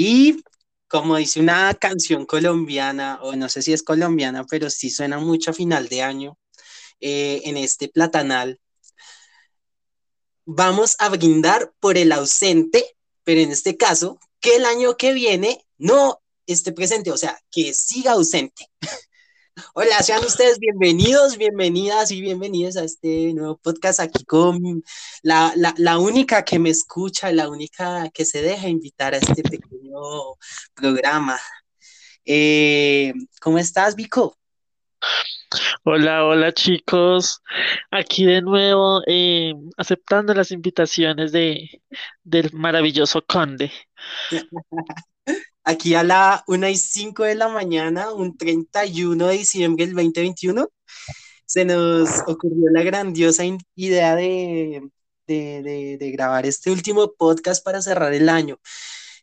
Y como dice una canción colombiana, o no sé si es colombiana, pero sí suena mucho a final de año, eh, en este platanal, vamos a brindar por el ausente, pero en este caso, que el año que viene no esté presente, o sea, que siga ausente. Hola, sean ustedes bienvenidos, bienvenidas y bienvenidos a este nuevo podcast aquí con la, la, única que me escucha, la única que se deja invitar a este pequeño programa. Eh, ¿Cómo estás, Vico? Hola, hola chicos. Aquí de nuevo eh, aceptando las invitaciones de, del maravilloso conde. Aquí a la 1 y 5 de la mañana, un 31 de diciembre del 2021, se nos ocurrió la grandiosa idea de, de, grabar este último podcast para cerrar el año.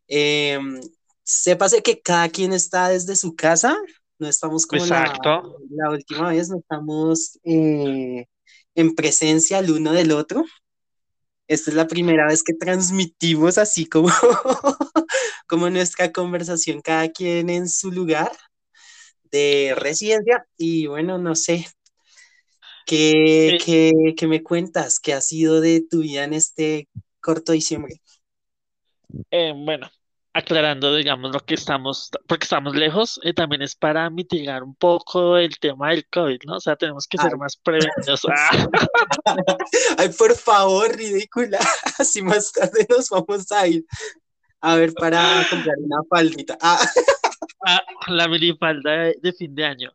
Eh, sépase que cada quien está desde su casa, no estamos como La, última vez, no estamos eh, en presencia el uno del otro. Esta es la primera vez que transmitimos así como, como nuestra conversación, cada quien en su lugar de residencia. Y bueno, no sé, ¿qué, qué me cuentas? ¿Qué ha sido de tu vida en este corto diciembre? Eh, bueno, aclarando, digamos, lo que estamos, porque estamos lejos, eh, también es para mitigar un poco el tema del COVID, ¿no? O sea, tenemos que ser más prevenidos. Ay, por favor, ridícula. Así más tarde nos vamos a ir. A ver, para comprar una faldita. Ah. Ah, la minifalda de, de fin de año.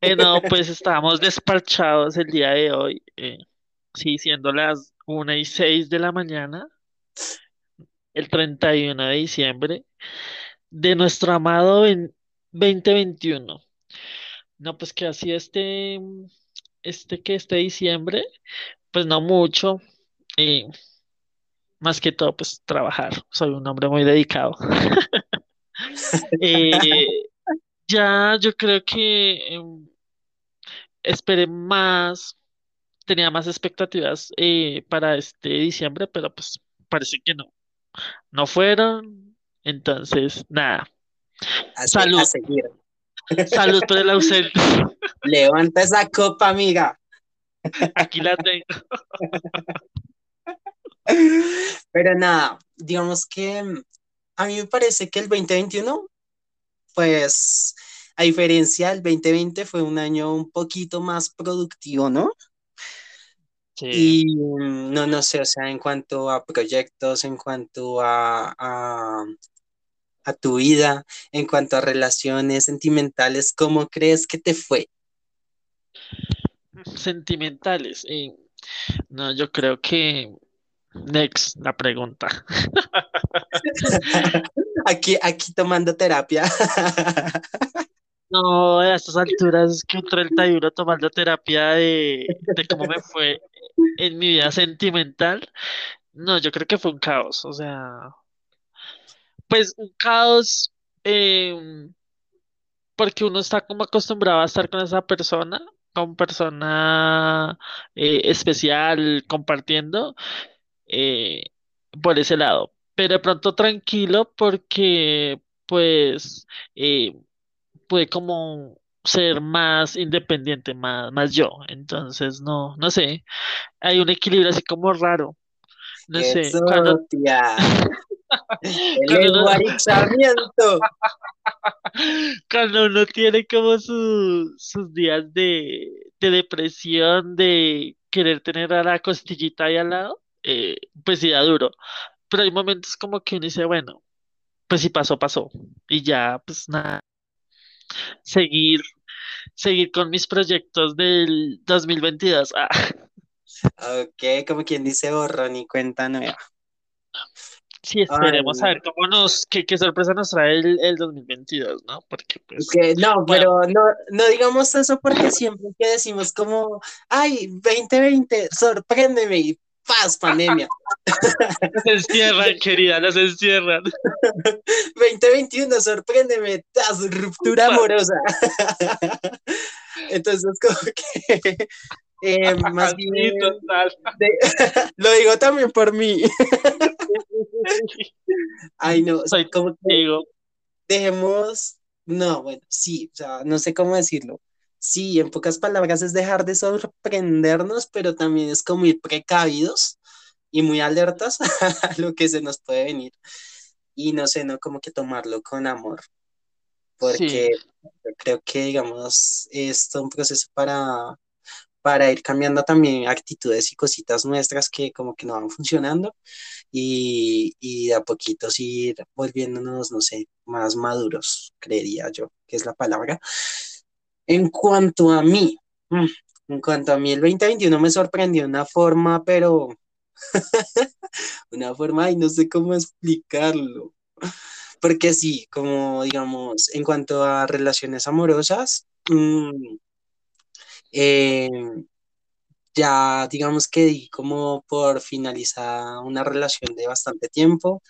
Eh, no, pues estábamos despachados el día de hoy, eh, sí, siendo las una y seis de la mañana el 31 de diciembre de nuestro amado en 2021. No, pues que así este, este que este diciembre, pues no mucho, y más que todo, pues trabajar. Soy un hombre muy dedicado. Eh, ya yo creo que em, esperé más, tenía más expectativas eh, para este diciembre, pero pues parece que no no fueron, entonces nada. Salud. seguir. Salud por el ausente. Levanta esa copa, amiga. Aquí la tengo. Pero nada, digamos que a mí me parece que el 2021, pues a diferencia del 2020, fue un año un poquito más productivo, ¿no? Y mm, no, no sé, o sea, en cuanto a proyectos, en cuanto a, a, tu vida, en cuanto a relaciones sentimentales, ¿cómo crees que te fue? Sentimentales. Eh, no, yo creo que Next, la pregunta. aquí, aquí tomando terapia. No, a estas alturas que un 31 tomando terapia de, de cómo me fue en mi vida sentimental, no, yo creo que fue un caos, o sea, pues un caos em, porque uno está como acostumbrado a estar con esa persona, con persona eh, especial, compartiendo eh, por ese lado, pero de pronto tranquilo porque pues eh, pude como ser más independiente, más, más yo. Entonces, no, no sé. Hay un equilibrio así como raro. No sé. Cuando... El cuando uno tiene como sus días de, depresión, de querer tener a la costillita ahí al lado, eh, pues sí da duro. Pero hay momentos como que uno dice, bueno, pues si pasó, pasó. Y ya, pues nada, seguir, seguir con mis proyectos del 2022. Ah. Ok, como quien dice borrón y cuenta nueva. Sí, esperemos a ver cómo nos, qué, qué, sorpresa nos trae el, el 2022, ¿no? Porque pues... no, pero no, no digamos eso porque siempre que decimos como, ay, 2020, sorpréndeme paz, pandemia. Nos encierran, querida, nos encierran. 2021, sorpréndeme, ruptura amorosa. Entonces, como que Eh, más bien, de- lo digo también por mí. Ay, no, Soy como que dejemos, no, bueno, sí, o sea, no sé cómo decirlo. Sí, en pocas palabras es dejar de sorprendernos, pero también es como ir precavidos y muy alertas a lo que se nos puede venir. Y no sé, no como que tomarlo con amor, Sí, porque yo creo que, digamos, es un proceso para, para ir cambiando también actitudes y cositas nuestras que como que no van funcionando y, y de a poquitos ir volviéndonos, no sé, más maduros, creería yo, que es la palabra. En cuanto a mí, mm, en cuanto a mí, el 2021 me sorprendió de una forma, pero una forma y no sé cómo explicarlo. Porque sí, como digamos, en cuanto a relaciones amorosas, mm, eh, ya digamos que di como por finalizada una relación de bastante tiempo.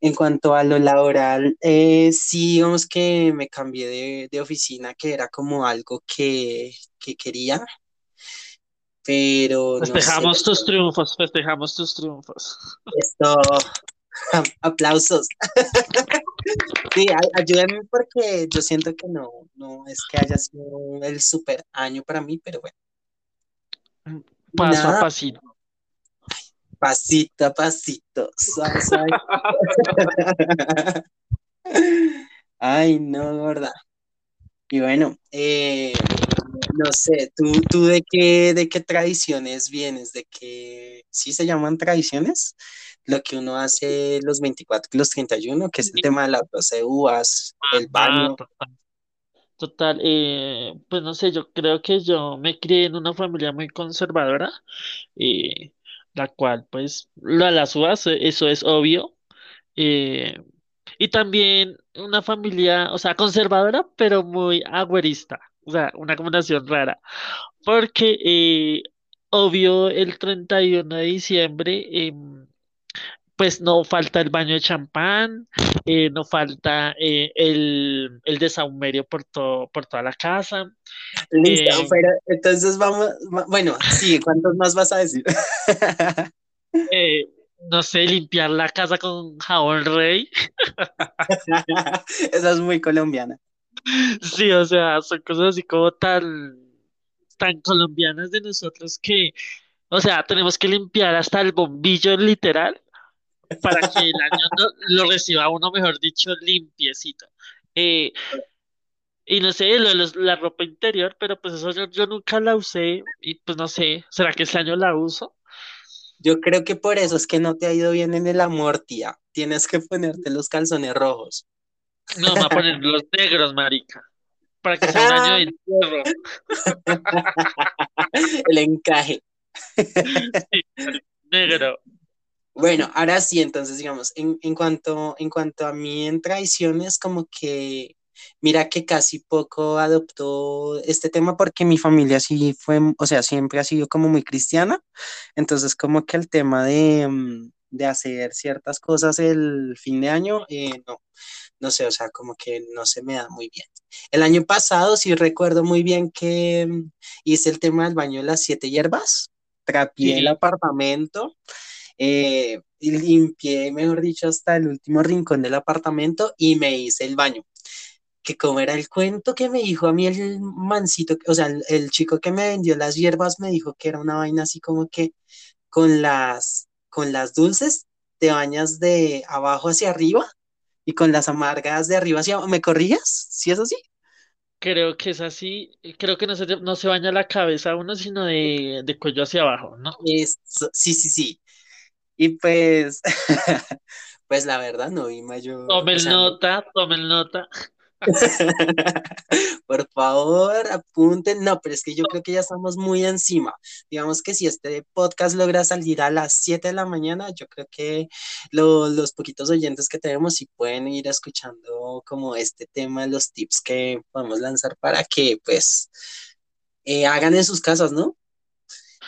En cuanto a lo laboral, eh, sí, digamos que me cambié de, de oficina, que era como algo que, que quería, pero no sé, festejamos tus triunfos, festejamos tus triunfos. esto, aplausos. Sí, ay- ayúdenme porque yo siento que no, no es que haya sido el super año para mí, pero bueno, Paso a nada, pasito. Pasito a pasito, suave, suave. Ay, no, ¿verdad? Y bueno, eh, no sé, ¿tú, tú de qué, de qué tradiciones vienes? ¿De qué, sí se llaman tradiciones? Lo que uno hace los 24 y los 31, que es el tema de las 12 uvas, el Ah, baño. total. Total, eh, pues no sé, yo creo que yo me crié en una familia muy conservadora, eh, la cual, pues, lo de las uvas, eh, eso es obvio. eh, y también una familia, o sea, conservadora, pero muy agüerista, o sea, una combinación rara. Porque, eh, obvio, el 31 de diciembre, em, pues no falta el baño de champán, eh, no falta eh, el, el desahumerio por, todo, por toda la casa. Listo, eh, pero entonces vamos, va- bueno, sí, ¿cuántos más vas a decir? eh, no sé, limpiar la casa con jabón rey. Esa es muy colombiana. Sí, o sea, son cosas así como tan, tan colombianas de nosotros que, o sea, tenemos que limpiar hasta el bombillo literal para que el año no- lo reciba uno, mejor dicho, limpiecito. Eh, y no sé, lo de los- la ropa interior, pero pues eso yo, yo nunca la usé y pues no sé, ¿será que este año la uso? Yo creo que por eso es que no te ha ido bien en el amor, tía. Tienes que ponerte los calzones rojos. No, me voy a poner los negros, marica, para que sea un año de entierro. El encaje. Sí, negro. Bueno, ahora sí, entonces, digamos, en, en cuanto, en cuanto a mí en tradiciones, como que, mira que casi poco adoptó este tema porque mi familia sí fue, o sea, siempre ha sido como muy cristiana, entonces como que el tema de, mm, de hacer ciertas cosas el fin de año, eh, no, no sé, o sea, como que no se me da muy bien. El año pasado sí recuerdo muy bien que mm, hice el tema del baño de las siete hierbas, trapié el Sí, apartamento eh, limpié, mejor dicho, hasta el último rincón del apartamento y me hice el baño. Que como era el cuento que me dijo a mí el mancito, o sea, el, el chico que me vendió las hierbas me dijo que era una vaina así como que con las, con las dulces te bañas de abajo hacia arriba y con las amargas de arriba hacia abajo. ¿Me corrías? ¿Sí es así? creo que es así. Creo que no se, no se baña la cabeza uno, sino de, de cuello hacia abajo, ¿no? Eso, sí, sí, sí. Y pues, pues la verdad no vi mayor, o Tomen sea, nota, tomen nota. Por favor, apunten. No, pero es que yo creo que ya estamos muy encima. Digamos que si este podcast logra salir a las 7 de la mañana, yo creo que lo- los poquitos oyentes que tenemos sí pueden ir escuchando como este tema, los tips que podemos lanzar para que pues eh, hagan en sus casas, ¿no?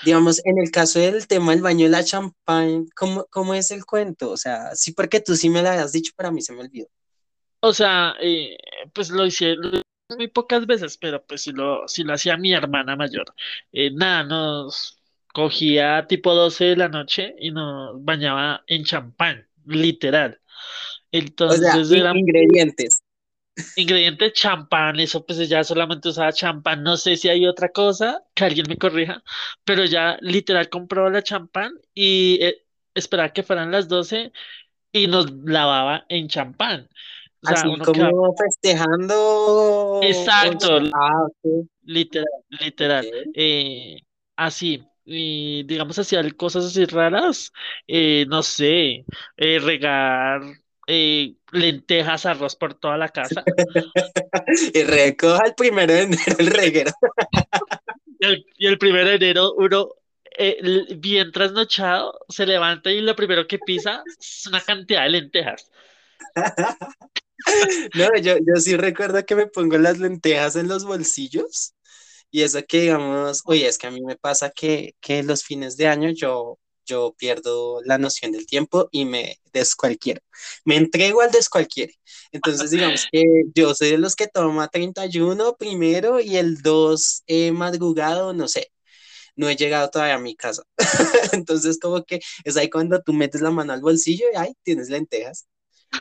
Digamos, en el caso del tema del baño de la champán, ¿cómo, cómo es el cuento? O sea, sí, porque tú sí me lo habías dicho, pero a mí se me olvidó. O sea, eh, pues lo hice, muy pocas veces, pero pues si lo, si lo hacía mi hermana mayor. Eh, nada, nos cogía tipo 12 de la noche y nos bañaba en champán, literal. O sea, Entonces in- era ingredientes. ingrediente champán, eso pues ya solamente usaba champán, no sé si hay otra cosa, que alguien me corrija, pero ya literal compraba la champán y eh, esperaba que fueran las 12 y nos lavaba en champán. O sea, Así uno quedaba como festejando. exacto, Ah, ok. literal, literal, eh, así. Y digamos hacía cosas así raras, eh, no sé, eh, regar eh, lentejas, arroz por toda la casa. Y recoja el primero de enero el reguero. Y el, y el primero de enero uno eh, bien trasnochado se levanta y lo primero que pisa es una cantidad de lentejas. No, yo, yo sí recuerdo que me pongo las lentejas en los bolsillos y eso que digamos, oye, es que a mí me pasa que, que los fines de año yo, yo pierdo la noción del tiempo y me descualquiero, me entrego al descualquiere. Entonces digamos que yo soy de los que toma 31 primero y el 2 eh, madrugado, no sé, no he llegado todavía a mi casa. Entonces como que es ahí cuando tú metes la mano al bolsillo y ahí tienes lentejas.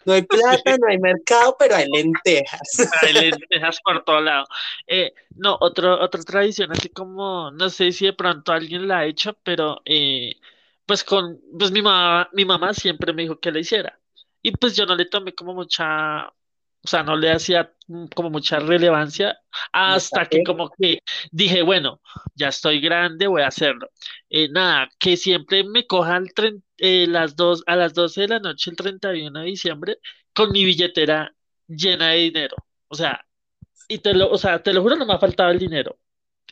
No hay plata, no hay mercado, pero hay lentejas. Hay lentejas por todo lado. Eh, no, otro, otra tradición, así como, no sé si de pronto alguien la ha hecho, pero eh, pues con, pues mi mamá, mi mamá siempre me dijo que la hiciera. Y pues yo no le tomé como mucha, o sea, no le hacía mm, como mucha relevancia hasta que como que dije, bueno, ya estoy grande, voy a hacerlo. Eh, nada, que siempre me cojan tren- eh, las dos, a las 12 de la noche el 31 de diciembre con mi billetera llena de dinero. O sea, y te lo, o sea, te lo juro, no me ha faltado el dinero.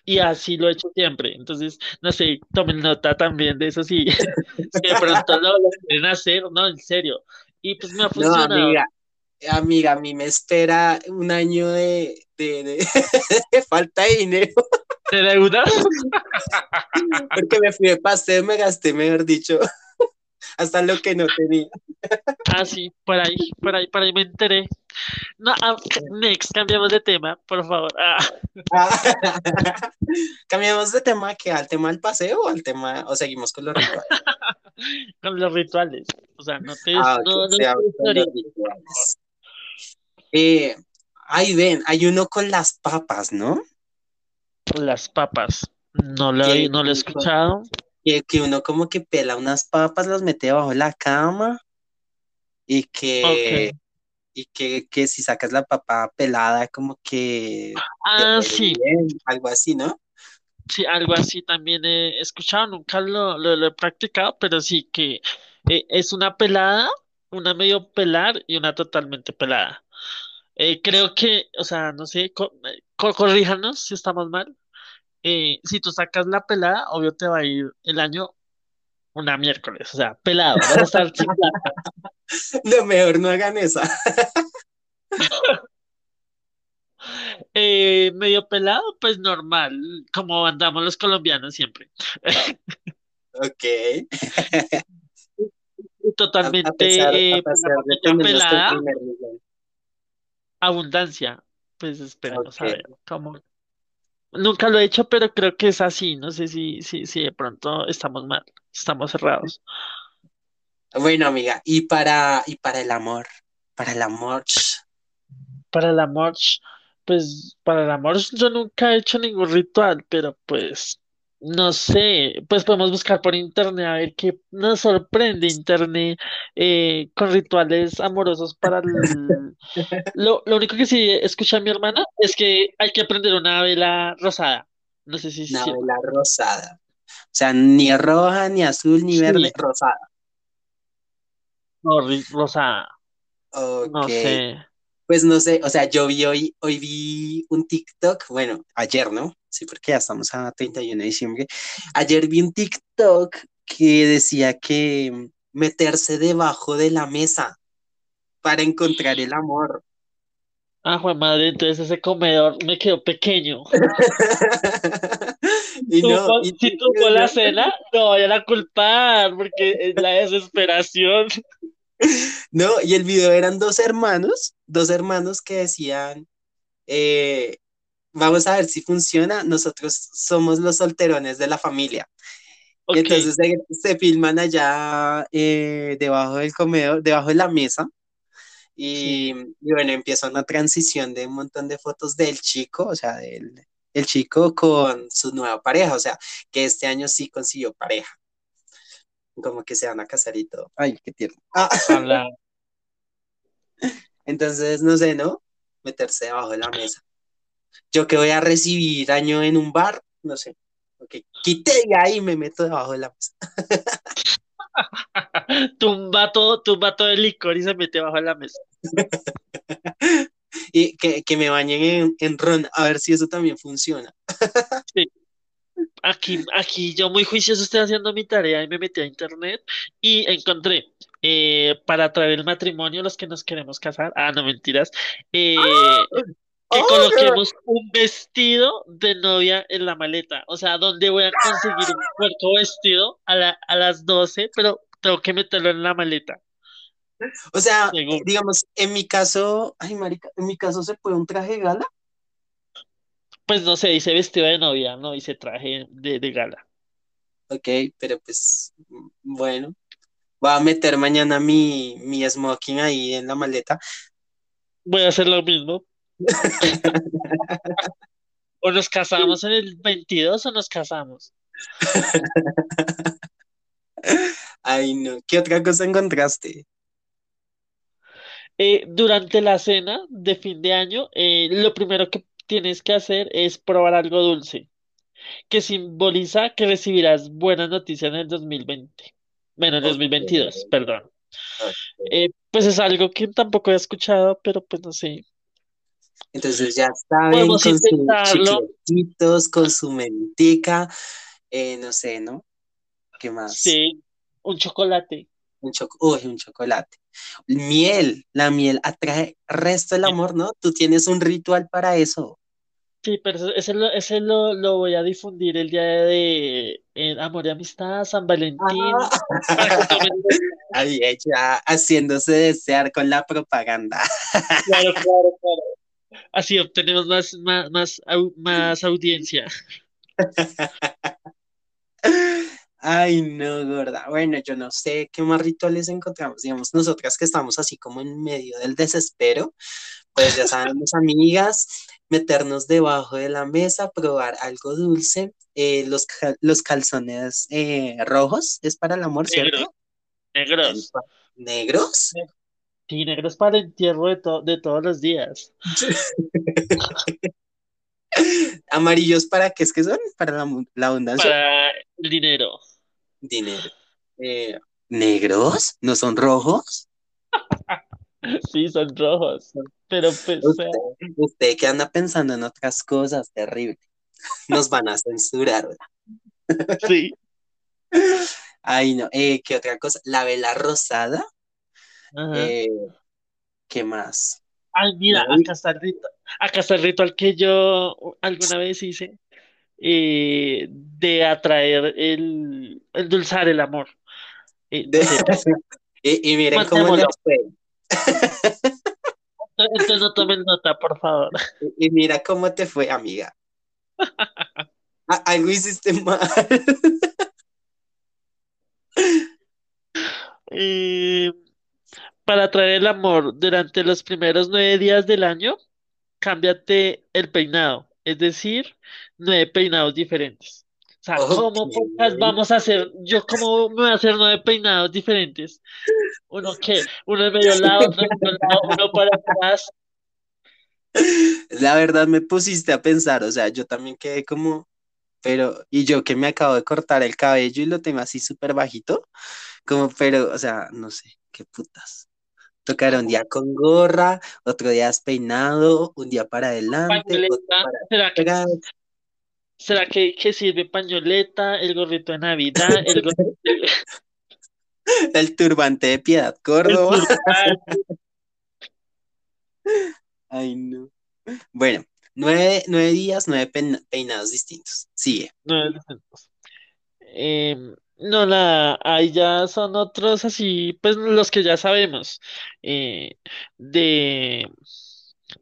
Y así lo he hecho siempre. Entonces, no sé, tomen nota también de eso si de pronto lo, lo quieren hacer, no, en serio. Y pues me ha No, funcionado. amiga, amiga, a mí me espera un año de, de, de- de falta de dinero, ¿Te deudas? porque me fui de paseo, me gasté, mejor dicho, hasta lo que no tenía. Ah, sí, por ahí, por ahí, por ahí me enteré. No, ah, next, cambiamos de tema, por favor. Ah, Ah, Cambiamos de tema, que al tema del paseo o al tema, o seguimos con los rituales. con los rituales. O sea, no te, Ah, no, los rituales. Eh, ahí ven, hay uno con las papas, ¿no? Las papas. No lo, no lo he escuchado. Que, que uno como que pela unas papas, las mete debajo de la cama y que, y que, que si sacas la papa pelada, como que Ah, sí, bien, algo así, ¿no? sí, algo así también he escuchado, nunca lo, lo, lo he practicado, pero sí que eh, es una pelada, una medio pelar y una totalmente pelada. Eh, creo que, o sea, no sé, co- eh, co- corríjanos si estamos mal. Eh, si tú sacas la pelada, obvio te va a ir el año una miércoles, o sea, pelado, vas a estar. Lo mejor no hagan esa. Eh, medio pelado, pues normal, como andamos los colombianos siempre. Ok. A, pesar, Totalmente, a eh, pues pesar de pelada, abundancia. Pues esperemos a ver cómo. Nunca lo he hecho, pero creo que es así. No sé si, si, si de pronto estamos mal, estamos cerrados. Bueno, amiga, y para, y para el amor, para el amor, Para el amor, pues para el amor yo nunca he hecho ningún ritual, pero pues no sé, pues podemos buscar por internet a ver qué nos sorprende internet eh, con rituales amorosos para el... Lo, lo único que sí escucha mi hermana es que hay que prender una vela rosada. No sé si una sí. vela rosada. O sea, ni roja, ni azul, ni verde, rosada. no, rosada. Ok. No sé. Pues no sé, o sea, yo vi hoy, hoy vi un TikTok, bueno, ayer, ¿no? Sí, porque ya estamos a 31 de diciembre. Ayer vi un TikTok que decía que meterse debajo de la mesa para encontrar el amor. Ah, jue madre, entonces ese comedor me quedó pequeño. Y no, y, si tuvo la cena, no vayan a culpar, porque es la desesperación. no, y el video eran dos hermanos, dos hermanos que decían, eh, vamos a ver si funciona. Nosotros somos los solterones de la familia. Ok, Entonces se, se filman allá eh, debajo del comedor, debajo de la mesa. Y, sí. y bueno, empieza una transición de un montón de fotos del chico, o sea, del el chico con su nueva pareja, o sea, que este año sí consiguió pareja, como que se van a casar y todo. Ay, qué tierno. Ah, entonces, no sé, ¿no? Meterse debajo de la mesa. Yo que voy a recibir año en un bar, no sé. Ok, quité de ahí y me meto debajo de la mesa. Tumba todo, tumba todo el licor y se mete bajo la mesa. Y que, que me bañen en, en ron, a ver si eso también funciona. Sí. Aquí, aquí yo muy juicioso estoy haciendo mi tarea y me metí a internet y encontré eh, para traer el matrimonio los que nos queremos casar. Ah, no mentiras. eh, que ¡Oh, coloquemos un vestido de novia en la maleta. O sea, ¿dónde voy a conseguir un puerto vestido a la- a las 12? Pero tengo que meterlo en la maleta. O sea, digamos, en mi caso, ay, marica, en mi caso se puede un traje de gala. Pues no sé, dice vestido de novia, no dice traje de, de gala. Ok, pero pues, bueno, voy a meter mañana mi, mi smoking ahí en la maleta. Voy a hacer lo mismo. O nos casamos en el 22 o nos casamos. Ay, no, ¿qué otra cosa encontraste? Eh, durante la cena de fin de año, eh, lo primero que tienes que hacer es probar algo dulce, que simboliza que recibirás buenas noticias en el 2020. Bueno, en el Ok, 2022, perdón. Eh, pues es algo que tampoco he escuchado, pero pues no sé. Entonces ya saben, con sus chicletitos, con su mentica, eh, no sé, ¿no? ¿Qué más? Sí, un chocolate. Un choco, uy, un chocolate. Miel, la miel atrae resto del amor, ¿no? Tú tienes un ritual para eso. Sí, pero ese, lo, ese lo, lo voy a difundir el día de eh, Amor y Amistad, San Ah. Valentín, nota. Ahí ella haciéndose desear con la propaganda. Claro, claro, claro. Así obtenemos más, más, más, más audiencia. Ay, no, gorda. Bueno, yo no sé qué más rituales encontramos. Digamos, nosotras que estamos así como en medio del desespero, pues ya sabemos, amigas, meternos debajo de la mesa, probar algo dulce. Eh, los, los calzones eh, rojos es para el amor, ¿cierto? negros. ¿Negros? Negros para el entierro de, to- de todos los días. ¿Amarillos para qué es que son? ¿Para la, la abundancia? Para el dinero. Dinero. Eh, ¿negros? ¿No son rojos? Sí, son rojos. Pero pues, Usted, usted que anda pensando en otras cosas, terrible. Nos van a censurar. ¿verdad? sí. Ay, no. Eh, ¿qué otra cosa? La vela rosada. Eh, ¿qué más? Ay, No, mira, acá está el ritual, acá está el ritual que yo alguna vez hice eh, de atraer el, el amor. Eh, de- no sé, pues, y, y miren cómo mandémoslo. fue. Entonces no tomen nota, por favor. Y, y mira cómo te fue, amiga. Algo hiciste mal. Eh, para atraer el amor durante los primeros nueve días del año, cámbiate el peinado, es decir, nueve peinados diferentes. O sea. ¿cómo vamos a hacer? Yo, ¿cómo me voy a hacer nueve peinados diferentes? ¿Uno qué? Uno en medio lado, otro en medio lado, uno para atrás. La verdad me pusiste a pensar, o sea, yo también quedé como, pero, y yo que me acabo de cortar el cabello y lo tengo así súper bajito, como, pero, o sea, no sé, qué putas. Tocar un día con gorra, otro día despeinado, un día para adelante, otro para ¿será que, atrás. será que, que sirve pañoleta, el gorrito de Navidad, el gorrito, el, El turbante de Piedad Córdoba. Ay, no. Bueno, nueve, nueve días, nueve peina- peinados distintos. Sigue. No, distintos. Em, no, nada, ahí ya son otros así, pues los que ya sabemos, eh, de,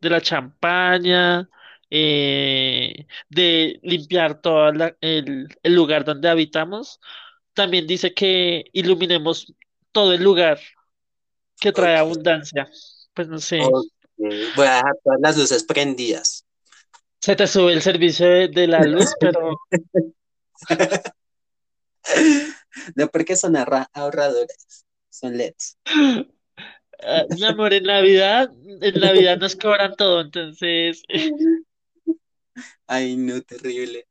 de la champaña, eh, de limpiar todo el, el lugar donde habitamos. También dice que iluminemos todo el lugar que trae abundancia. Pues no sé. Voy a dejar todas las luces prendidas. se te sube el servicio de, de la luz, pero No porque son ahorradores, son LEDs. ah, mi amor, en Navidad, en Navidad nos cobran todo, entonces Ay, no, terrible.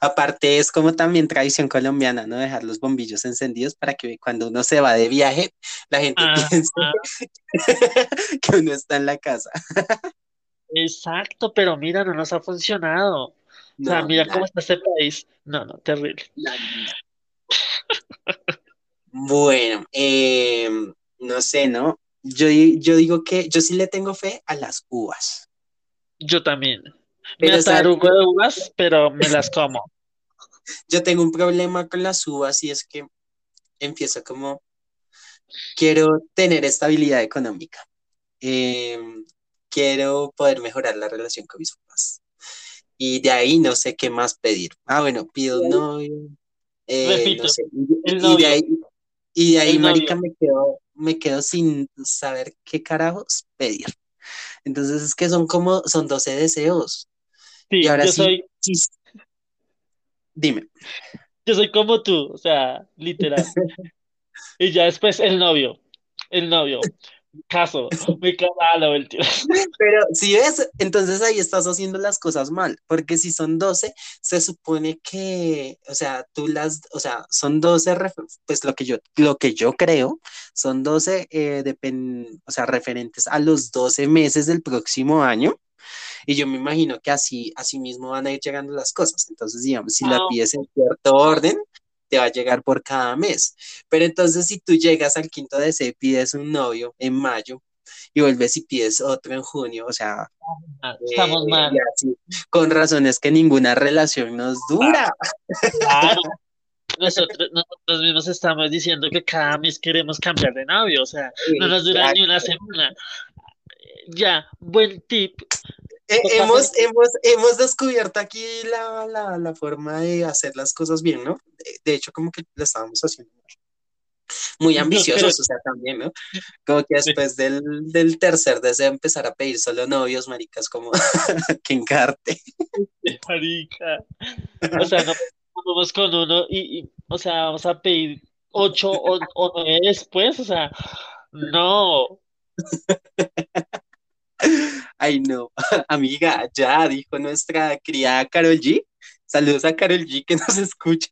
Aparte es como también tradición colombiana, ¿no? Dejar los bombillos encendidos para que cuando uno se va de viaje, la gente ah, piense ah, que uno está en la casa. exacto, pero mira, no nos ha funcionado. O sea, mira cómo está este país. No, no, terrible. Bueno, em, no sé, ¿no? Yo, yo digo que yo sí le tengo fe a las uvas. Yo también. Me Pero, ¿sabes atarugo de uvas, pero me las como. Yo tengo un problema con las uvas y es que empiezo como, quiero tener estabilidad económica. Em, quiero poder mejorar la relación con mis papás. Y de ahí no sé qué más pedir. Ah, bueno, pido un novio, eh, no Repito, el Y, y de ahí, y de ahí, el marica, novio. me quedo, me quedo sin saber qué carajos pedir. Entonces es que son como, son 12 deseos. Y Sí, ahora yo sí, soy, sí, dime. yo soy como tú, o sea, literal. Y ya después el novio, el novio, caso, me cagaba el tío. Pero si ves, entonces ahí estás haciendo las cosas mal, porque si son 12 se supone que, o sea, tú las, o sea, son 12, ref- pues lo que yo, lo que yo creo, son 12, eh, depen- o sea, referentes a los 12 meses del próximo año, y yo me imagino que así, así mismo van a ir llegando las cosas. Entonces, digamos, si la Ah, pides en cierto orden, te va a llegar por cada mes. Pero entonces, si tú llegas al quinto deseo y pides un novio en mayo, y vuelves y pides otro en junio, o sea, ah, eh, estamos mal. así, con razones que ninguna relación nos dura. Claro, nosotros, nosotros mismos estamos diciendo que cada mes queremos cambiar de novio, o sea, no nos dura ni una semana. Ya, buen tip. Eh, hemos, hemos, hemos descubierto aquí la, la, la forma de hacer las cosas bien, ¿no? De, de hecho, como que lo estábamos haciendo muy ambiciosos, o sea, también, ¿no? Como que después del, del tercer deseo empezar a pedir solo novios, maricas, como que encarte. marica. O sea, no vamos con uno y, y, o sea, vamos a pedir ocho o, o nueve después, o sea, no. Ay, no, amiga, ya dijo nuestra criada Carol G. Saludos a Carol G que nos escucha.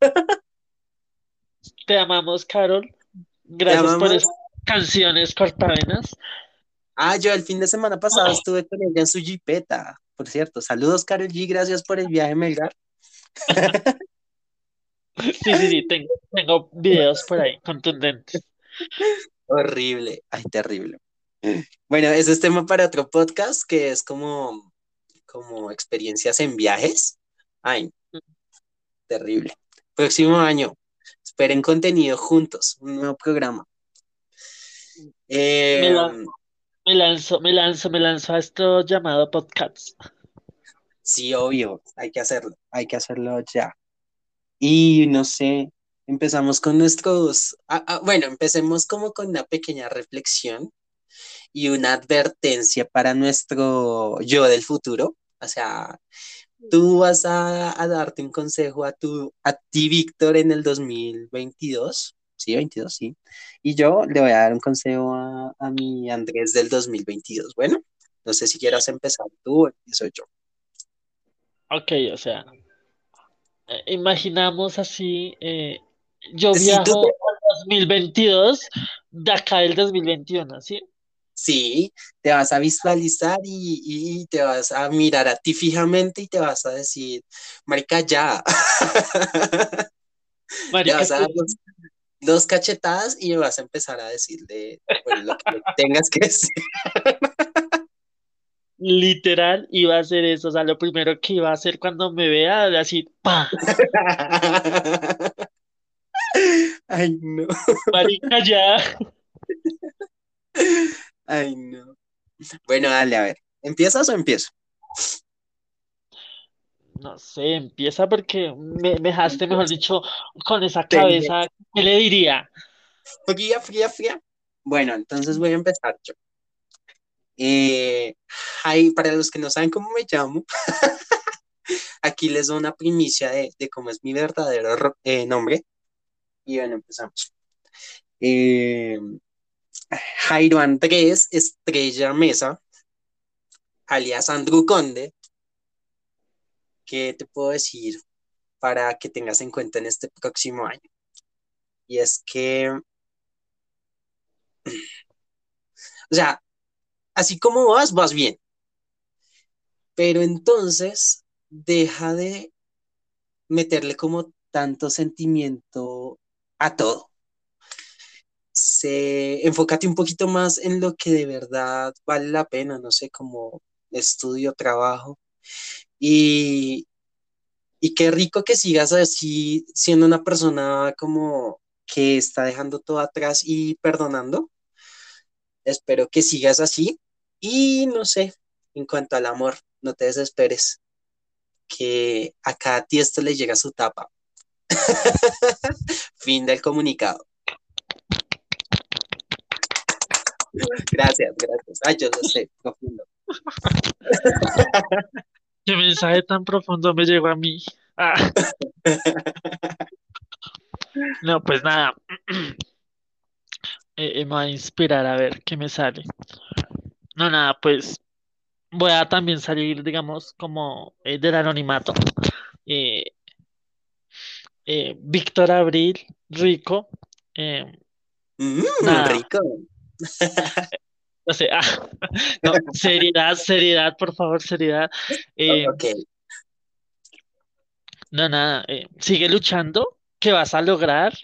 Te amamos, Carol. Gracias por esas canciones cortavenas. Ah, yo el fin de semana pasado estuve con ella en su jipeta, por cierto. Saludos, Carol G, gracias por el viaje, Melgar. Sí, sí, sí, tengo, tengo videos por ahí contundentes. Horrible, ay, terrible. Bueno, ese es tema para otro podcast que es como, como experiencias en viajes. Ay, terrible. Próximo año, esperen contenido juntos, un nuevo programa. Me, Eh, me lanzo, me lanzo, me lanzo a esto llamado podcasts. sí, obvio, hay que hacerlo, hay que hacerlo ya. Y no sé, empezamos con nuestros, ah, ah, bueno, empecemos como con una pequeña reflexión y una advertencia para nuestro yo del futuro. O sea, tú vas a, a darte un consejo a, tu, a ti, Víctor, en el 2022. Sí, 22, sí. Y yo le voy a dar un consejo a, a mi Andrés del 2022. Bueno, no sé si quieras empezar tú o empiezo yo. Ok, o sea, eh, imaginamos así, eh, yo Si tú viajo al 2022 de acá del 2021, ¿sí? Sí, te vas a visualizar y, y te vas a mirar a ti fijamente y te vas a decir, marica, ya. Marica, vas a dar dos, dos cachetadas y vas a empezar a decirle, bueno, lo que tengas que decir. literal iba a hacer eso, o sea, lo primero que iba a hacer cuando me vea, así, pa, Ay, no. marica, ya. Ay, no. Bueno, dale, a ver. ¿Empiezas o empiezo? No sé, empieza porque me, me dejaste, mejor dicho, con esa cabeza. ¿Qué le diría? Fría, fría, fría. Bueno, entonces voy a empezar yo. Eh, para los que no saben cómo me llamo, aquí les doy una primicia de, cómo es mi verdadero eh, nombre. Y bueno, empezamos. Eh, Jairo Andrés Estrella Mesa, alias Andrew Conde. ¿Qué te puedo decir para que tengas en cuenta en este próximo año? Y es que, o sea, así como vas, vas bien. Pero entonces deja de meterle como tanto sentimiento a todo. Se, enfócate un poquito más en lo que de verdad vale la pena, no sé, como estudio, trabajo. Y, y qué rico que sigas así siendo una persona como que está dejando todo atrás y perdonando. Espero que sigas así. Y no sé, en cuanto al amor, no te desesperes, que a cada tiesto le llega su tapa. fin del comunicado. Gracias, gracias. Ay, yo lo sé, profundo. Qué mensaje tan profundo me llegó a mí. Ah. No, pues nada. Eh, eh, me va a inspirar a ver qué me sale. No, nada, pues voy a también salir, digamos, como eh, del anonimato. Víctor Abril, rico. Mm, rico. No sé, ah, no, seriedad, seriedad, por favor, seriedad. ok. No, nada, sigue luchando, que vas a lograr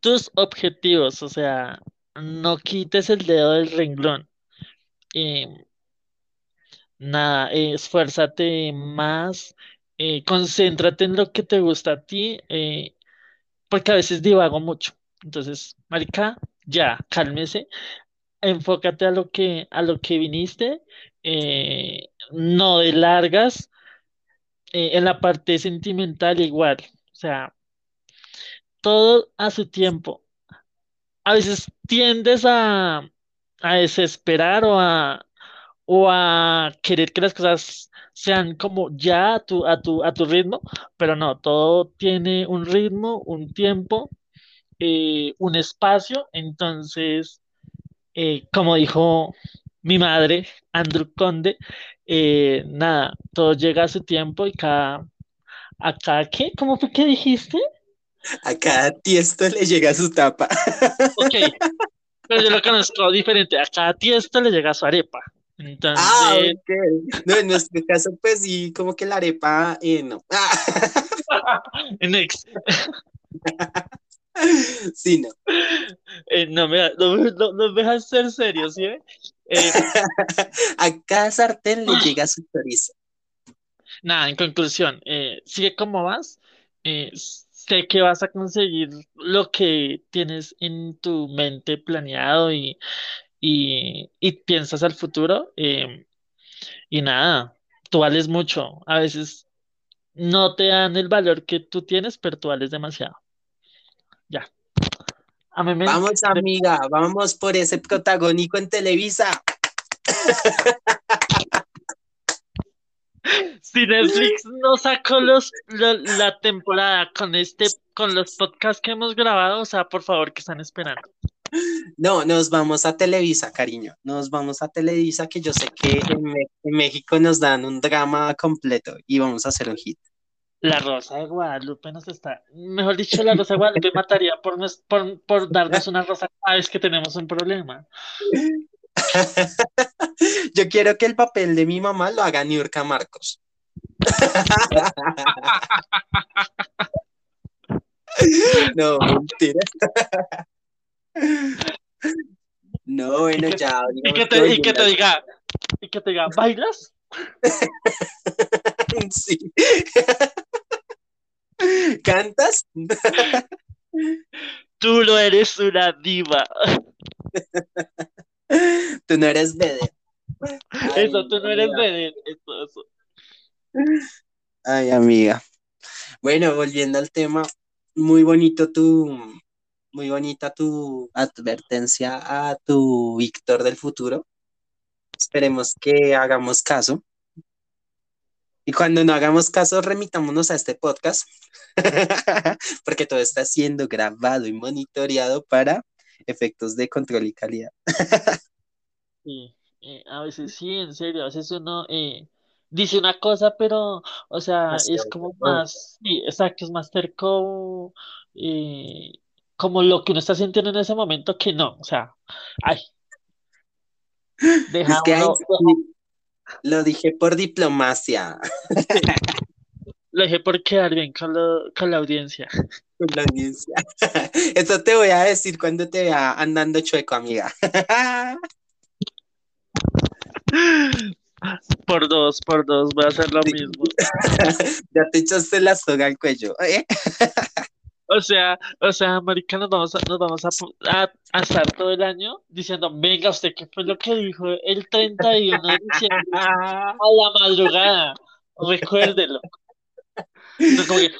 tus objetivos, o sea, no quites el dedo del renglón. nada, esfuérzate más, eh, concéntrate en lo que te gusta a ti, eh, porque a veces divago mucho. Entonces, marica, ya, cálmese, enfócate a lo que, a lo que viniste, eh, no de largas, en la parte sentimental igual, o sea, todo a su tiempo. A veces tiendes a, desesperar o a, o a querer que las cosas sean como ya a tu, a tu, a tu ritmo, pero no, todo tiene un ritmo, un tiempo, eh, un espacio. Entonces, eh, como dijo mi madre, Andrew Conde, eh, nada, todo llega a su tiempo y cada, a cada, ¿qué? ¿Cómo fue que dijiste? A cada tiesto le llega su tapa. Ok, pero yo lo conozco diferente. A cada tiesto le llega su arepa. Entonces... Ah, ok. No, en nuestro caso, pues sí, como que la arepa, eh, no. Next. Sí, no. Eh, no, me, no, no, no, me dejas ser serio, ¿sí? Eh, a cada sartén le llega su chorizo. Nada, en conclusión, eh, sigue como vas. Sé que vas a conseguir lo que tienes en tu mente planeado y, piensas al futuro. Em, y nada, tú vales mucho. A veces no te dan el valor que tú tienes, pero tú vales demasiado. Ya. vamos, amiga, vamos por ese protagónico en Televisa. Si Netflix no sacó los, la, temporada con este, con los podcasts que hemos grabado, o sea, por favor, ¿qué están esperando? No, nos vamos a Televisa, cariño. Nos vamos a Televisa, que yo sé que en, México nos dan un drama completo y vamos a hacer un hit. La Rosa de Guadalupe nos está, mejor dicho, la Rosa de Guadalupe mataría por, por, por darnos una rosa cada vez que tenemos un problema. Yo quiero que el papel de mi mamá lo haga Niurka Marcos. no, mentira. No, bueno, ya. Y que, te, y que te diga, y que te diga, ¿bailas? sí. ¿Cantas? Tú no eres una diva. Tú no eres bebé. Ay, Eso, tú no eres vedette, eso, eso. Ay, amiga. Bueno, volviendo al tema, muy bonito tu, muy bonita tu advertencia a tu Víctor del futuro. Esperemos que hagamos caso. Y cuando no hagamos caso, remitámonos a este podcast, porque todo está siendo grabado y monitoreado para efectos de control y calidad. Sí, eh, a veces sí, en serio, a veces uno eh, dice una cosa, pero, o sea, es como más, sí, exacto, es más terco, eh, como lo que uno está sintiendo en ese momento que no, o sea, ay, Es que ay, dejámoslo, sí, lo dije por diplomacia lo dejé por quedar bien con, lo- con la audiencia. con la audiencia. Eso te voy a decir cuando te vea andando chueco, amiga. Por dos, por dos, voy a hacer lo mismo. Ya te echaste la soga al cuello. ¿eh? O sea, o sea, marica, nos vamos a, nos vamos a, a, a estar todo el año diciendo, venga, ¿usted qué fue lo que dijo el 31 de diciembre a la madrugada? Recuérdelo. No, como que,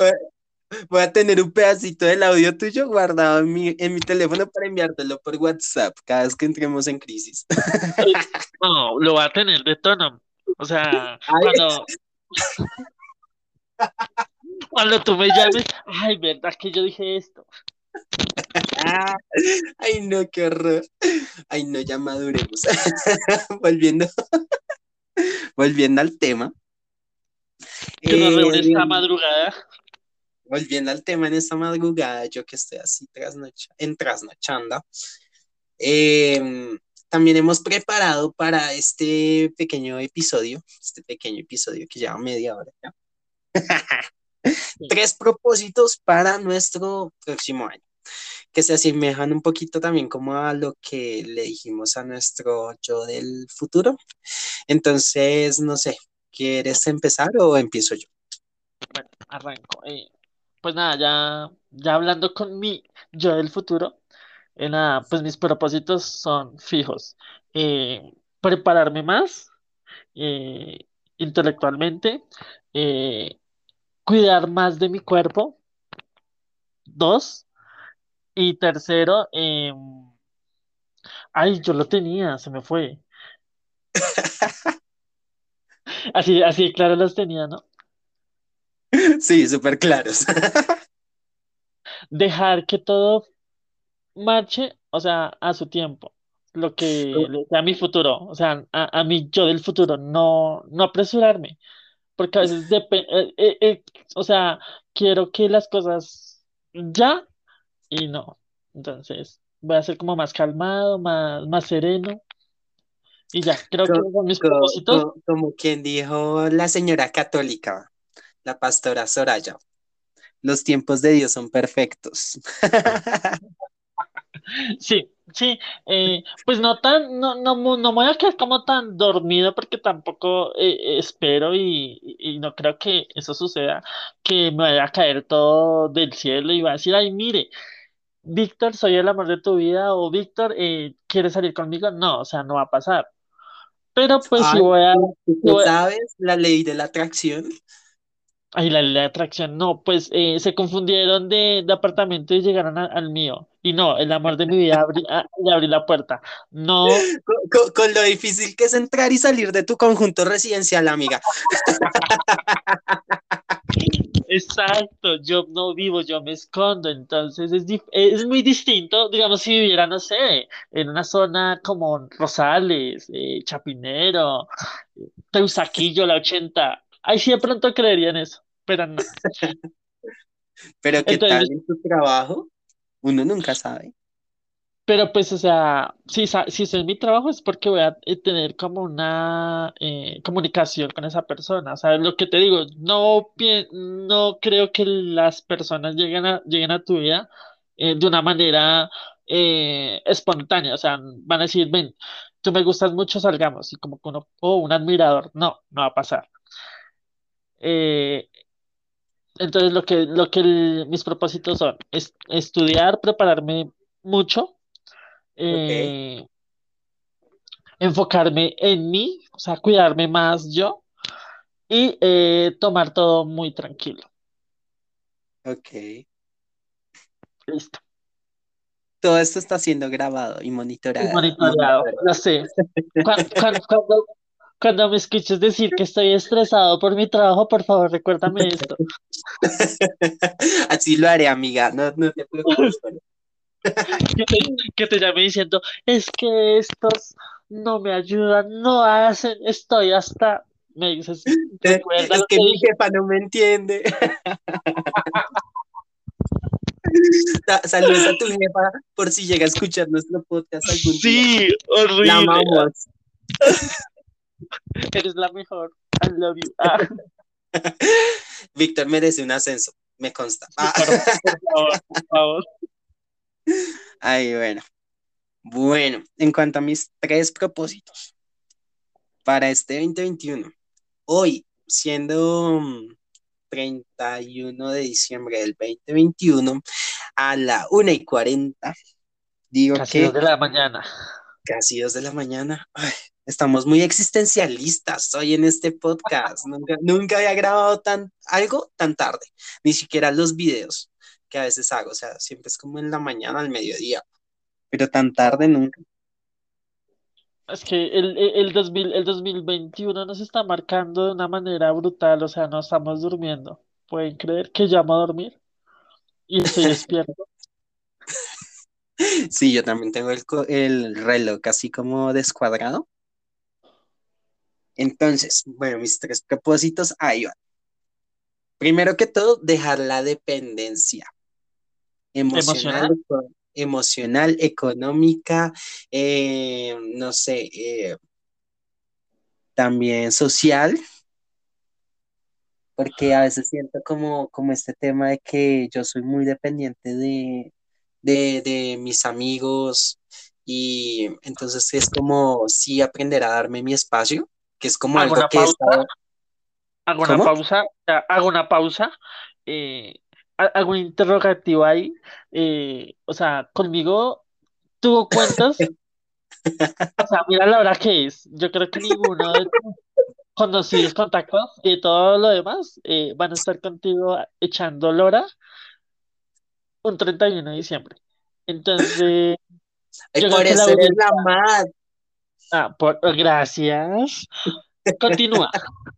Voy a tener un pedacito del audio tuyo guardado en mi, en mi teléfono para enviártelo por WhatsApp cada vez que entremos en crisis. no, lo va a tener de tono. O sea, Ay, cuando, cuando tú me llames, ay, ¿verdad que yo dije esto? ay, no, qué horror. Ay, no, ya maduremos. Volviendo, volviendo al tema. Que nos Eh, reúne esta madrugada. volviendo al tema en esta madrugada, yo que estoy así trasnocha, en trasnochando, eh, también hemos preparado para este pequeño episodio, este pequeño episodio que lleva media hora ya, Sí. tres propósitos para nuestro próximo año, que se asemejan un poquito también como a lo que le dijimos a nuestro yo del futuro. Entonces, no sé, ¿quieres empezar o empiezo yo? Bueno, arranco. Eh, pues nada, ya, ya hablando con mi yo del futuro, eh, nada, pues mis propósitos son fijos. Eh, prepararme más intelectualmente, eh, cuidar más de mi cuerpo, dos, y tercero, eh, ay, yo lo tenía, se me fue. Así, así claro los tenía, ¿no? Sí, súper claros. Dejar que todo marche, o sea, a su tiempo, lo que sea mi futuro, o sea, a, a mi yo del futuro, no, no apresurarme, porque a veces depende, o sea, quiero que las cosas ya y no, entonces voy a ser como más calmado, más, más sereno y ya, creo que con mis propósitos, co- como quien dijo la señora católica, la pastora Soraya, los tiempos de Dios son perfectos. sí. Sí, eh, pues no tan, no, no, no me voy a quedar como tan dormido porque tampoco eh, espero y, y no creo que eso suceda, que me vaya a caer todo del cielo y va a decir, ay, mire, Víctor, soy el amor de tu vida o Víctor, eh, ¿quieres salir conmigo? No, o sea, no va a pasar. Pero pues sí Ay, voy a, ¿tú tú sí qué voy- sabes? La ley de la atracción. Ay, la ley de atracción, no, pues eh, se confundieron de, de apartamento y llegaron a- al mío. Y no, el amor de mi vida abrí, a- le abrí la puerta. No, Con, lo difícil que es entrar y salir de tu conjunto residencial, amiga. exacto, yo no vivo, yo me escondo, entonces es, dif- es muy distinto, digamos, si viviera, no sé, en una zona como Rosales, eh, Chapinero, Teusaquillo, la 80, ahí sí de pronto creería en eso, pero no. Pero ¿qué tal Entonces, en tu trabajo? Uno nunca sabe. pero pues, o sea, si, si es mi trabajo es porque voy a eh, tener como una eh, comunicación con esa persona, o sea, lo que te digo, no, no creo que las personas lleguen a, lleguen a tu vida eh, de una manera eh, espontánea, o sea, van a decir, ven, tú me gustas mucho, salgamos, y como que uno, o un admirador, no, no va a pasar. Eh, entonces, lo que, lo que el- mis propósitos son es estudiar, prepararme mucho, eh, enfocarme en mí, o sea, cuidarme más yo y eh, tomar todo muy tranquilo. Ok. Listo. Todo esto está siendo grabado y Y monitoreado. monitoreado, no sé. Cuan- cuan- Cuando, cuando me escuches decir que estoy estresado por mi trabajo, por favor, recuérdame esto. Así lo haré, amiga. No, no te preocupes. Que te, que te llame diciendo, es que estos no me ayudan, no hacen, estoy hasta... Me dices, Es que mi jefa no me entiende. Sa- Saludos a tu jefa por si llega a escuchar nuestro podcast algún día. Sí, La horrible. amamos. Eres la mejor. I love you. Ah, Víctor merece un ascenso, me consta. Ah, por, favor, por favor. Ay, bueno. Bueno, en cuanto a mis tres propósitos para este 2021, hoy, siendo mm, 31 de diciembre del 2021, a la 1 y 40, digo Casi que dos de la mañana. casi 2 de la mañana. Ay, estamos muy existencialistas hoy en este podcast. Nunca, nunca había grabado tan, algo tan tarde, ni siquiera los videos que a veces hago. O sea, siempre es como en la mañana, al mediodía, pero tan tarde nunca. Es que el, el, el 2000, el 2021 nos está marcando de una manera brutal, o sea, no estamos durmiendo. ¿Pueden creer que llamo a dormir? Y estoy despierto. Sí, yo también tengo el, el reloj así como descuadrado. Entonces, bueno, mis tres propósitos, ahí van. Primero que todo, dejar la dependencia emocional, ¿Emocional? eco- emocional, económica, eh, no sé, eh, también social, porque a veces siento como, como este tema de que yo soy muy dependiente de, de, de mis amigos y entonces es como sí aprender a darme mi espacio, que es como Hago algo una que pausa, hago una ¿Cómo? pausa, sea, hago una pausa, eh, ha- hago un interrogativo ahí, eh, o sea, conmigo tú cuentas, o sea, mira la hora que es, yo creo que ninguno de tus conocidos, contactos y todo lo demás eh, van a estar contigo echando lora un 31 de diciembre. Entonces, Ay, yo creo por que la eso eres audiencia, la más. Ah, por, gracias, continúa.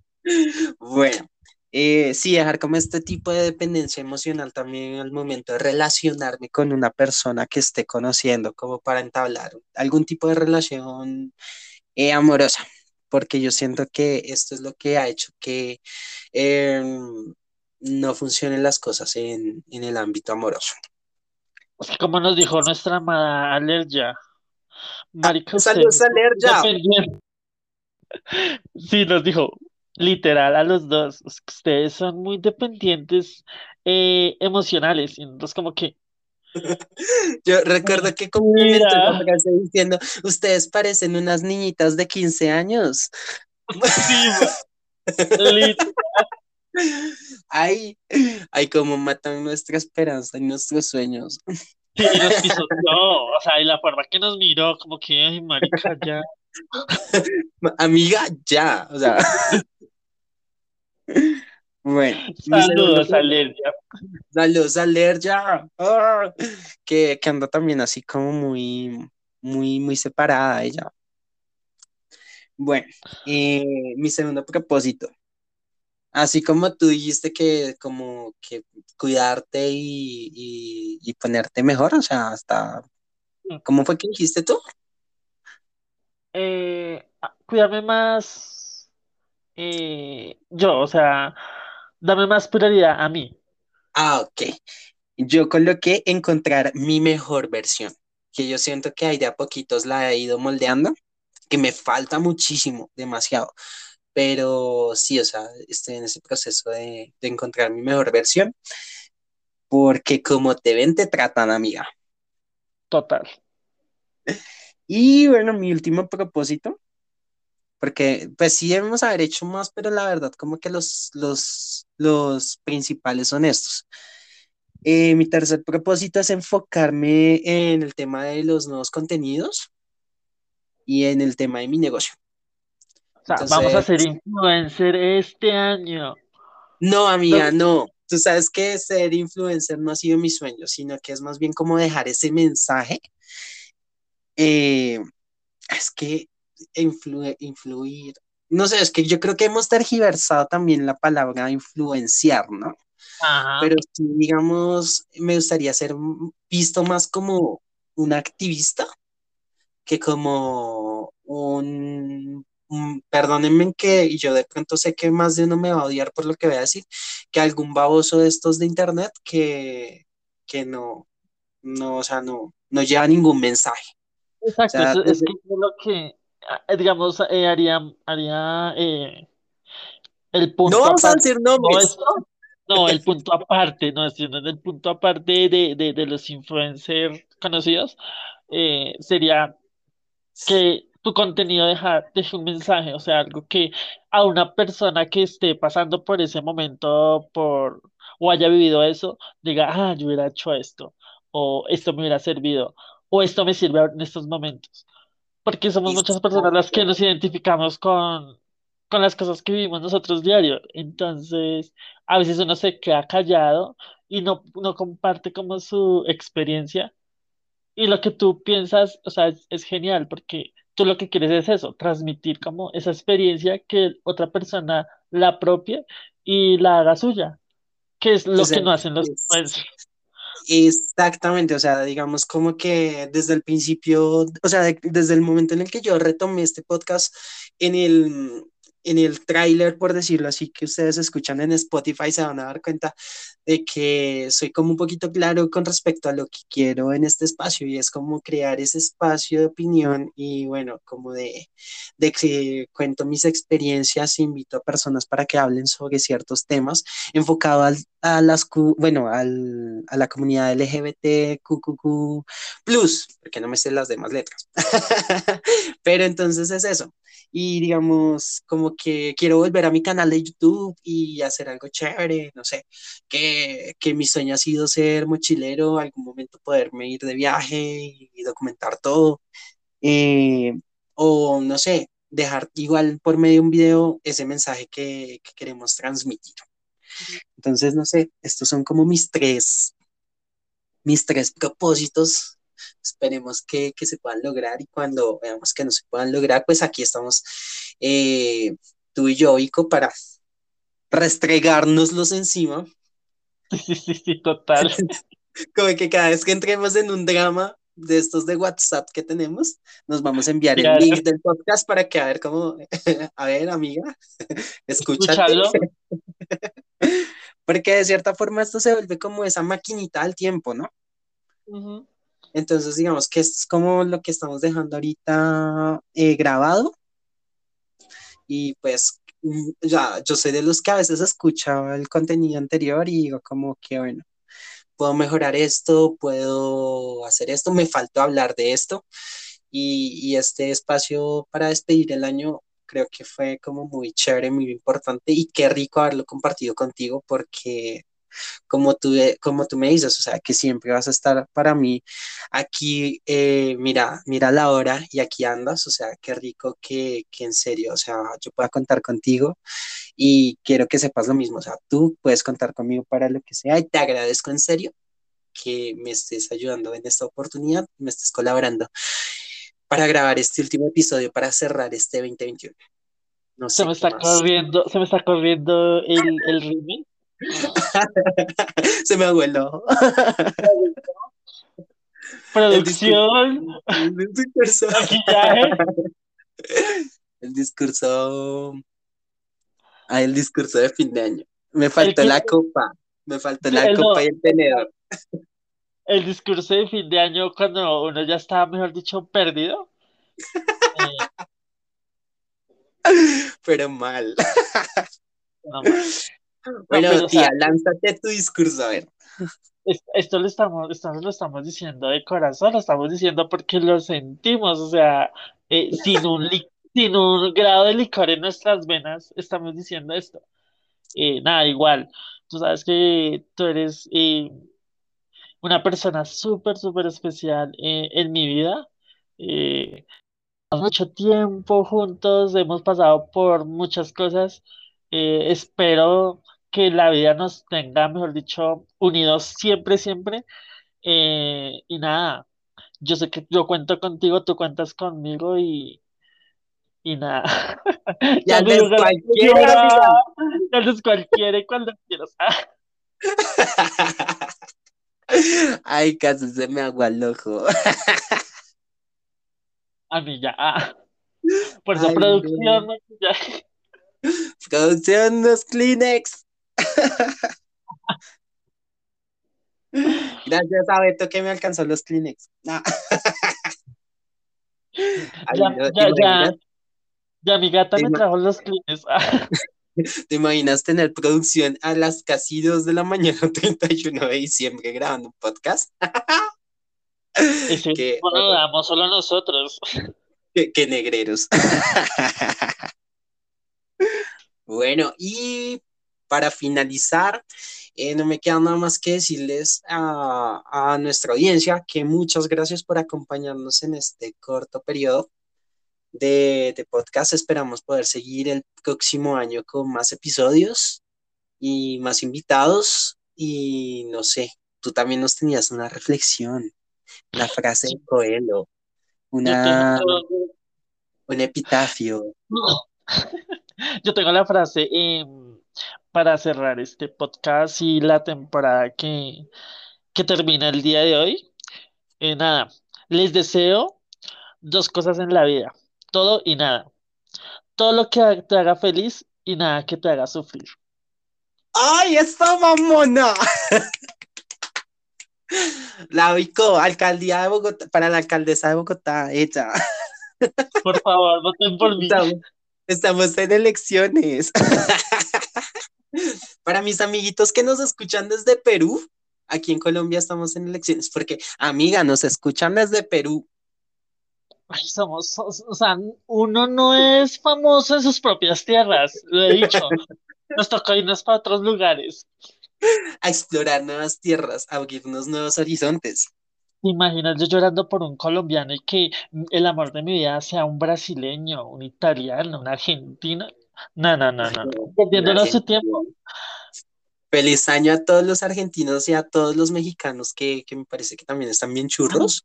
Bueno, eh, sí, dejar como este tipo de dependencia emocional también al momento de relacionarme con una persona que esté conociendo, como para entablar algún tipo de relación eh, amorosa, porque yo siento que esto es lo que ha hecho que eh, no funcionen las cosas en, en el ámbito amoroso. Como nos dijo nuestra amada Alergia, marica, es a independiente. Sí, nos dijo, literal, a los dos, ustedes son muy dependientes eh, emocionales. Y entonces como que, Yo recuerdo que mira, frase diciendo, ustedes parecen unas niñitas de 15 años. sí, lit- Ay, ay, cómo matan nuestra esperanza y nuestros sueños. Sí, y nos pisoteó, o sea, y la forma que nos miró, como que, ay, marica, ya. Amiga, ya, o sea, bueno, Saludos, pro- Alergia. saludos a Lerja, ah, que, que anda también así como muy, muy, muy separada ella. Bueno, eh, mi segundo propósito, así como tú dijiste que como que cuidarte y, y, y ponerte mejor, o sea, hasta, ¿cómo fue que dijiste tú? Eh, cuidarme más eh, yo, o sea, dame más prioridad a mí. Ah, ok. Yo coloqué encontrar mi mejor versión, que yo siento que ahí de a poquitos la he ido moldeando, que me falta muchísimo, demasiado, pero sí, o sea, estoy en ese proceso de, de encontrar mi mejor versión, porque como te ven, te tratan, amiga. Total. Y bueno, mi último propósito, porque pues sí debemos haber hecho más, pero la verdad como que los, los, los principales son estos. Eh, mi tercer propósito es enfocarme en el tema de los nuevos contenidos y en el tema de mi negocio. O sea, vamos a ser influencer este año. no, amiga, Entonces, no. Tú sabes que ser influencer no ha sido mi sueño, sino que es más bien como dejar ese mensaje. Eh, es que influir, no sé, es que yo creo que hemos tergiversado también la palabra influenciar, ¿no? ajá, Pero sí, digamos, me gustaría ser visto más como un activista que como un- perdónenme que y yo de pronto sé que más de uno me va a odiar por lo que voy a decir, que algún baboso de estos de internet que, que no, no, o sea, no, no lleva ningún mensaje. O exacto, sea, es desde- que lo que, ah, digamos, eh, haría, haría eh, el no punto vamos a decir nombres. esto, no, el punto aparte, no, sino el punto aparte de, de, de los influencers conocidos, eh, sería que tu contenido deja, deje un mensaje, o sea, algo que a una persona que esté pasando por ese momento por, o haya vivido eso, diga, ah, yo hubiera hecho esto, o esto me hubiera servido, o esto me sirve en estos momentos. Porque somos muchas personas las que nos identificamos con, con las cosas que vivimos nosotros diario. Entonces, a veces uno se queda callado y no, no comparte como su experiencia y lo que tú piensas, o sea, es, es genial porque tú lo que quieres es eso, transmitir como esa experiencia que otra persona la apropie y la haga suya, que es O lo sea, que no hacen los influencers. Exactamente, o sea, digamos como que desde el principio, o sea, de- desde el momento en el que yo retomé este podcast, en el, en el tráiler, por decirlo así, que ustedes escuchan en Spotify, se van a dar cuenta de que soy como un poquito claro con respecto a lo que quiero en este espacio y es como crear ese espacio de opinión y bueno, como de, de que cuento mis experiencias, invito a personas para que hablen sobre ciertos temas enfocado al, a las, bueno, al, a la comunidad LGBTQQQ+, porque no me sé las demás letras. Pero entonces es eso. Y digamos, como que quiero volver a mi canal de YouTube y hacer algo chévere, no sé, que, que mi sueño ha sido ser mochilero, algún momento poderme ir de viaje y documentar todo. Eh, o no sé, dejar igual por medio de un video ese mensaje que, que queremos transmitir. Entonces, no sé, estos son como mis tres, mis tres propósitos. Esperemos que, que se puedan lograr y cuando veamos que no se puedan lograr, pues aquí estamos eh, tú y yo, Ico, para restregárnoslos encima. Sí, sí, sí, total. Como que cada vez que entremos en un drama de estos de WhatsApp que tenemos, nos vamos a enviar el link del podcast para que a ver cómo, a ver, amiga, escúchate. escúchalo. Porque de cierta forma esto se vuelve como esa maquinita al tiempo, ¿no? Entonces, digamos que esto es como lo que estamos dejando ahorita eh, grabado y pues mm, ya, yo soy de los que a veces escuchaba el contenido anterior y digo como que, bueno, puedo mejorar esto, puedo hacer esto, me faltó hablar de esto y, y este espacio para despedir el año creo que fue como muy chévere, muy importante y qué rico haberlo compartido contigo porque como tú, como tú me dices, o sea, que siempre vas a estar para mí aquí, eh, mira, mira la hora y aquí andas, o sea, qué rico que, que en serio, o sea, yo pueda contar contigo y quiero que sepas lo mismo, o sea, tú puedes contar conmigo para lo que sea y te agradezco en serio que me estés ayudando en esta oportunidad, me estés colaborando para grabar este último episodio, para cerrar este 2021. No Se me está corriendo, se me está corriendo el, el ritmo. Se me. El discurso, Producción, el discurso, el discurso, ah, el discurso de fin de año. Me El, faltó que- la copa, me faltó la el, copa no, y el tenedor, el discurso de fin de año cuando uno ya está, mejor dicho, perdido. Eh, pero mal. no, mal. No, Bueno, pero o tía, sea, lánzate tu discurso, a ver. es- esto lo estamos, esto lo estamos diciendo de corazón, lo estamos diciendo porque lo sentimos, o sea, eh, sin un, sin un grado de licor en nuestras venas, estamos diciendo esto. Eh, nada, igual, tú sabes que tú eres eh, una persona súper, súper especial eh, en mi vida. Eh, mucho tiempo juntos, hemos pasado por muchas cosas. Eh, espero que la vida nos tenga, mejor dicho, unidos siempre, siempre. Eh, y nada, yo sé que yo cuento contigo, tú cuentas conmigo y, y nada. Ya ganas, cualquiera, amiga. antes cualquiera y cuando quieras. Ay, casi se me agua el ojo. A mí ya. Por Ay, producción, no. ya. Producción los Kleenex. Gracias a Beto que me alcanzó los Kleenex. Ah. Ay, Ya, no, ¿te ya, ya, ya mi gata ¿Te me trajo los. Ah, ¿Te imaginas tener producción a las casi 2 de la mañana, 31 de diciembre, grabando un podcast? Ese Qué, tiempo no lo damos solo nosotros. qué- qué negreros. Bueno, y para finalizar, eh, no me queda nada más que decirles a, a nuestra audiencia que muchas gracias por acompañarnos en este corto periodo de, de podcast. Esperamos poder seguir el próximo año con más episodios y más invitados. Y no sé, tú también nos tenías una reflexión, una frase de Coelho, una, un epitafio. yo tengo la frase em, para cerrar este podcast y la temporada que, que termina el día de hoy. Eh, nada, les deseo dos cosas en la vida, todo y nada. Todo lo que te haga feliz y nada que te haga sufrir. ¡Ay, esta mamona! La ubicó, alcaldía de Bogotá, para la alcaldesa de Bogotá, hecha. Por favor, voten por mí. Estamos, en elecciones. Para mis amiguitos que nos escuchan desde Perú, aquí en Colombia estamos en elecciones, porque, amiga, nos escuchan desde Perú. Ay, somos, o sea, uno no es famoso en sus propias tierras, lo he dicho. Nos tocó irnos para otros lugares. a explorar nuevas tierras, a abrirnos nuevos horizontes. ¿Te imaginas yo llorando por un colombiano y que el amor de mi vida sea un brasileño, un italiano, un argentino? No, no, no, no, no. Perdiéndonos su tiempo. Feliz año a todos los argentinos y a todos los mexicanos que, que me parece que también están bien churros.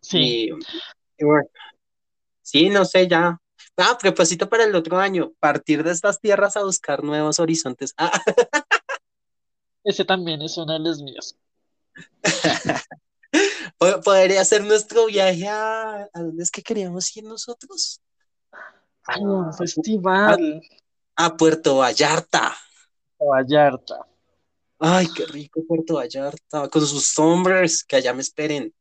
Sí, Y, y bueno, sí, no sé, ya. Ah, propósito para el otro año, partir de estas tierras a buscar nuevos horizontes. Ah, ese también es uno de los míos. Po- podría ser nuestro viaje a... ¿A dónde es que queríamos ir nosotros? Un A, festival. a Puerto Vallarta. Vallarta. Ay, qué rico Puerto Vallarta, con sus hombres, que allá me esperen.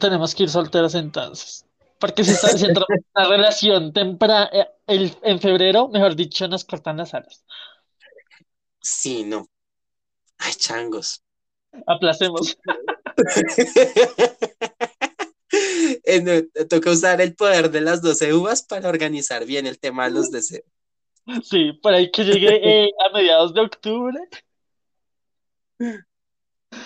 Tenemos que ir solteros entonces. Porque si, está, si entramos en una relación temprana, el, en febrero, mejor dicho, nos cortan las alas. Sí, no. Ay, changos. Aplacemos. Eh, toca usar el poder de las 12 uvas para organizar bien el tema de los deseos. Sí, por ahí que llegue eh, a mediados de octubre.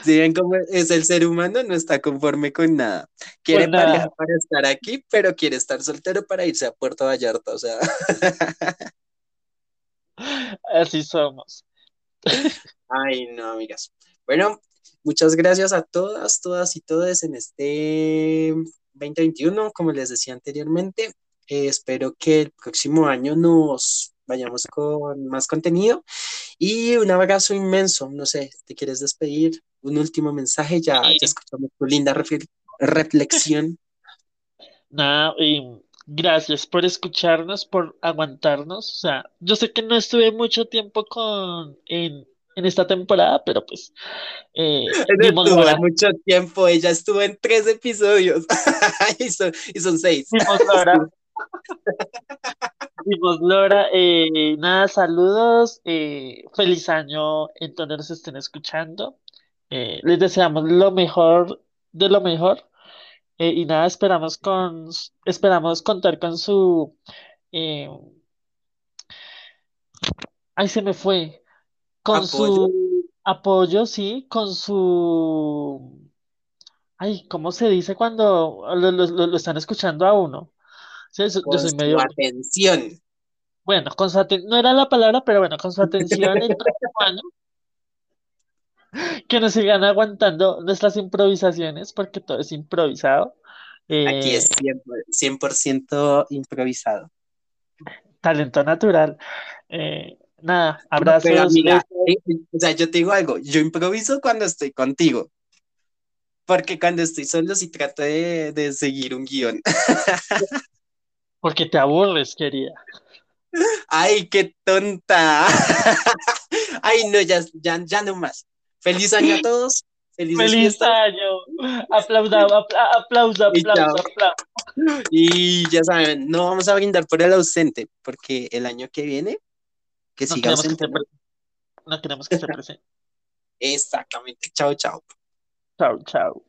Si ven cómo es el ser humano, no está conforme con nada. Quiere nada. pareja para estar aquí, pero quiere estar soltero para irse a Puerto Vallarta. O sea, Así somos. ay, no, amigas. Bueno, muchas gracias a todas, todas y todos en este 2021, como les decía anteriormente. Eh, espero que el próximo año nos vayamos con más contenido y un abrazo inmenso. No sé, ¿te quieres despedir? Un último mensaje, ya, Sí. ya escuchamos tu linda refle- reflexión. Nada, y gracias por escucharnos, por aguantarnos. O sea, yo sé que no estuve mucho tiempo con en, en esta temporada, pero pues eh, dimos Estuvo la hora, mucho tiempo, ella estuvo en tres episodios y, son, y son seis. dimos la hora. Dimos Lora, eh, nada, saludos, eh, feliz año en donde nos estén escuchando. Eh, les deseamos lo mejor de lo mejor. y nada, esperamos con esperamos contar con su ay se me fue, con ¿Apoyo? su apoyo, sí, con su Ay, ¿cómo se dice cuando lo, lo- lo- están escuchando a uno? Sí, eso- yo con soy su atención. Bueno, con su aten- no era la palabra, pero bueno, con su atención el que nos sigan aguantando nuestras improvisaciones, porque todo es improvisado. Aquí Eh, es 100% improvisado. talento natural. Eh, nada, No, abrazos, amiga, eh, o sea, yo te digo algo, yo improviso cuando estoy contigo, porque cuando estoy solo sí trato de, de seguir un guion. porque te aburres, querida. Ay, qué tonta. Ay, no, ya, ya, ya no más. Feliz año a todos. ¡Feliz fiestas. año! Aplauda, apla- aplauso, aplauso. Y ya saben, no vamos a brindar por el ausente, porque el año que viene, que No siga queremos que. No queremos que esté presente. Exactamente. Chao, chao. Chao, chao.